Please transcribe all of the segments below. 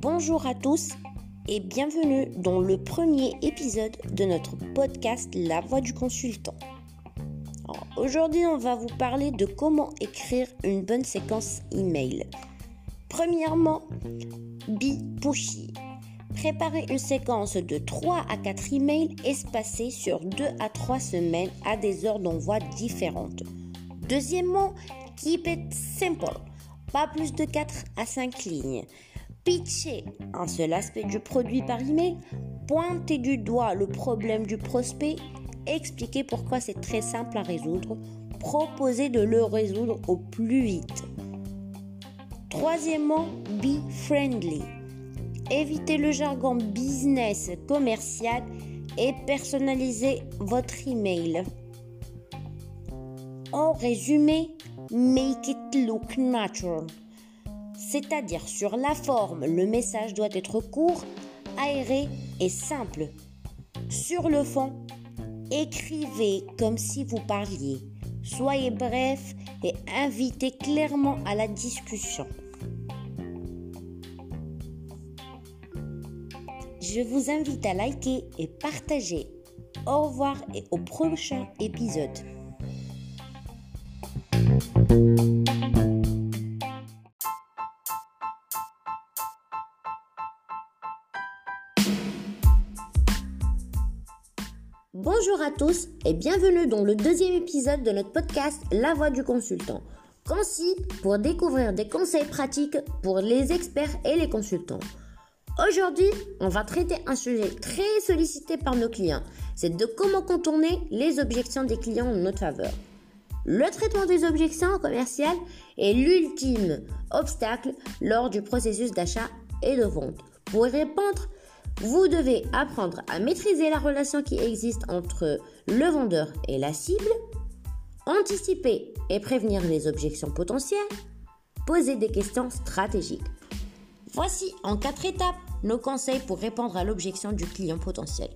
Bonjour à tous et bienvenue dans le premier épisode de notre podcast La Voix du consultant. Aujourd'hui, on va vous parler de comment écrire une bonne séquence email. Premièrement, be pushy. Préparez une séquence de 3 à 4 emails espacés sur 2 à 3 semaines à des heures d'envoi différentes. Deuxièmement, keep it simple. Pas plus de 4 à 5 lignes. Pitcher un seul aspect du produit par email. Pointer du doigt le problème du prospect. Expliquer pourquoi c'est très simple à résoudre. Proposer de le résoudre au plus vite. Troisièmement, be friendly. Évitez le jargon business commercial et personnalisez votre email. En résumé, make it look natural. C'est-à-dire sur la forme, le message doit être court, aéré et simple. Sur le fond, écrivez comme si vous parliez. Soyez bref et invitez clairement à la discussion. Je vous invite à liker et partager. Au revoir et au prochain épisode. Bonjour à tous et bienvenue dans le deuxième épisode de notre podcast La Voix du consultant. Concis pour découvrir des conseils pratiques pour les experts et les consultants. Aujourd'hui, on va traiter un sujet très sollicité par nos clients. C'est de comment contourner les objections des clients en notre faveur. Le traitement des objections commerciales est l'ultime obstacle lors du processus d'achat et de vente. Pour y répondre, vous devez apprendre à maîtriser la relation qui existe entre le vendeur et la cible, anticiper et prévenir les objections potentielles, poser des questions stratégiques. Voici en quatre étapes nos conseils pour répondre à l'objection du client potentiel.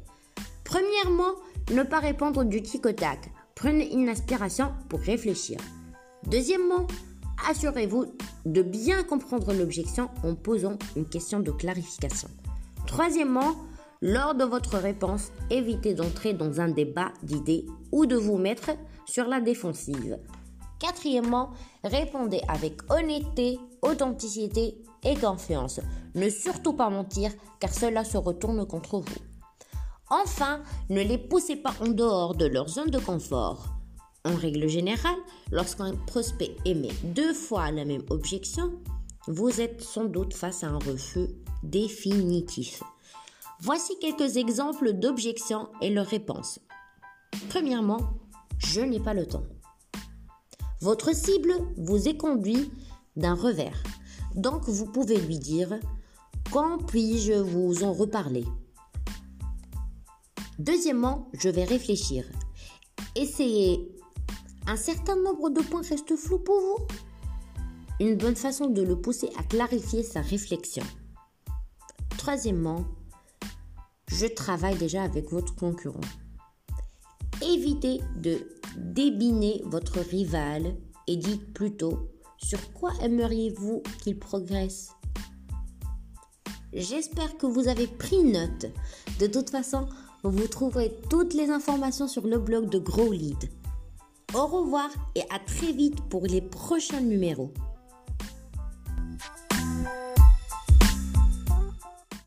Premièrement, ne pas répondre du tic au tac. Prenez une inspiration pour réfléchir. Deuxièmement, assurez-vous de bien comprendre l'objection en posant une question de clarification. Troisièmement, lors de votre réponse, évitez d'entrer dans un débat d'idées ou de vous mettre sur la défensive. Quatrièmement, répondez avec honnêteté, authenticité et confiance. Ne surtout pas mentir car cela se retourne contre vous. Enfin, ne les poussez pas en dehors de leur zone de confort. En règle générale, lorsqu'un prospect émet deux fois la même objection, vous êtes sans doute face à un refus définitif. Voici quelques exemples d'objections et leurs réponses. Premièrement, je n'ai pas le temps. Votre cible vous est conduit d'un revers. Donc vous pouvez lui dire Quand puis-je vous en reparler? Deuxièmement, je vais réfléchir. Essayez. Un certain nombre de points restent flous pour vous Une bonne façon de le pousser à clarifier sa réflexion. Troisièmement, je travaille déjà avec votre concurrent. Évitez de débiner votre rival et dites plutôt sur quoi aimeriez-vous qu'il progresse? J'espère que vous avez pris note. De toute façon, vous trouverez toutes les informations sur le blog de Grow Lead. Au revoir et à très vite pour les prochains numéros.